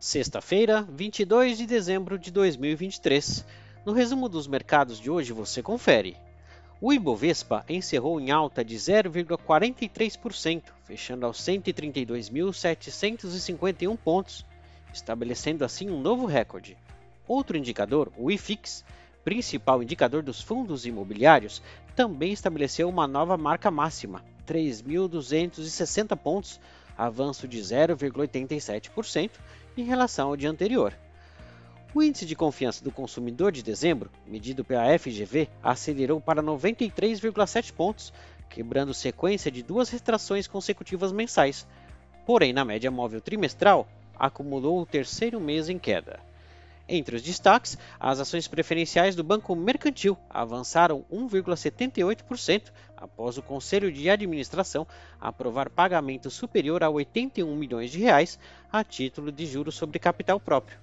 Sexta-feira, 22 de dezembro de 2023. No resumo dos mercados de hoje você confere. O Ibovespa encerrou em alta de 0,43%, fechando aos 132.751 pontos, estabelecendo assim um novo recorde. Outro indicador, o IFIX, principal indicador dos fundos imobiliários, também estabeleceu uma nova marca máxima, 3.260 pontos, avanço de 0,87% em relação ao dia anterior. O índice de confiança do consumidor de dezembro, medido pela FGV, acelerou para 93,7 pontos, quebrando sequência de duas retrações consecutivas mensais. Porém, na média móvel trimestral, acumulou o terceiro mês em queda. Entre os destaques, as ações preferenciais do Banco Mercantil avançaram 1,78% após o Conselho de Administração aprovar pagamento superior a 81 milhões de reais a título de juros sobre capital próprio.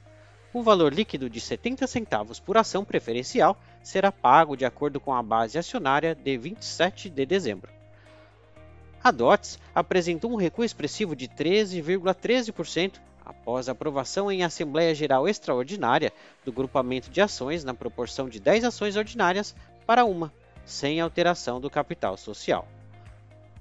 O valor líquido de 70 centavos por ação preferencial será pago de acordo com a base acionária de 27 de dezembro. A DOTS apresentou um recuo expressivo de 13,13% após a aprovação em Assembleia Geral Extraordinária do grupamento de ações na proporção de 10 ações ordinárias para uma, sem alteração do capital social.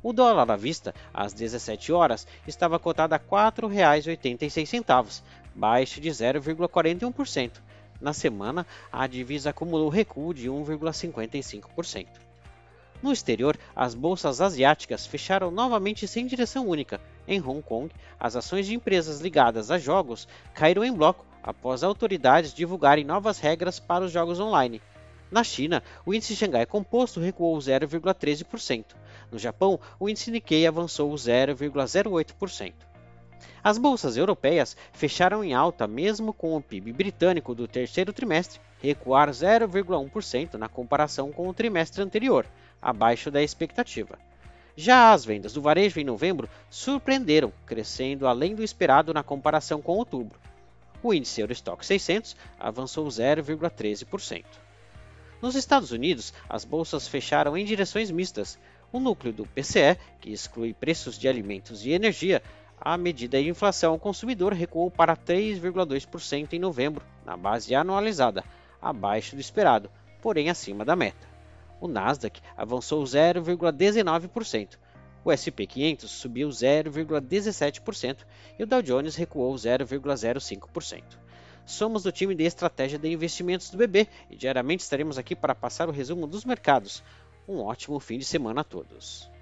O dólar à vista, às 17 horas, estava cotado a R$ 4,86, baixo de 0,41%. Na semana, a divisa acumulou recuo de 1,55%. No exterior, as bolsas asiáticas fecharam novamente sem direção única. Em Hong Kong, as ações de empresas ligadas a jogos caíram em bloco após autoridades divulgarem novas regras para os jogos online. Na China, o índice Xangai Composto recuou 0,13%. No Japão, o índice Nikkei avançou 0,08%. As bolsas europeias fecharam em alta mesmo com o PIB britânico do terceiro trimestre recuar 0,1% na comparação com o trimestre anterior, abaixo da expectativa. Já as vendas do varejo em novembro surpreenderam, crescendo além do esperado na comparação com outubro. O índice Eurostock 600 avançou 0,13%. Nos Estados Unidos, as bolsas fecharam em direções mistas. O núcleo do PCE, que exclui preços de alimentos e energia, a medida de inflação ao consumidor recuou para 3,2% em novembro, na base anualizada, abaixo do esperado, porém acima da meta o Nasdaq avançou 0,19%, o SP 500 subiu 0,17% e o Dow Jones recuou 0,05%. Somos do time de estratégia de investimentos do BB e diariamente estaremos aqui para passar o resumo dos mercados. Um ótimo fim de semana a todos.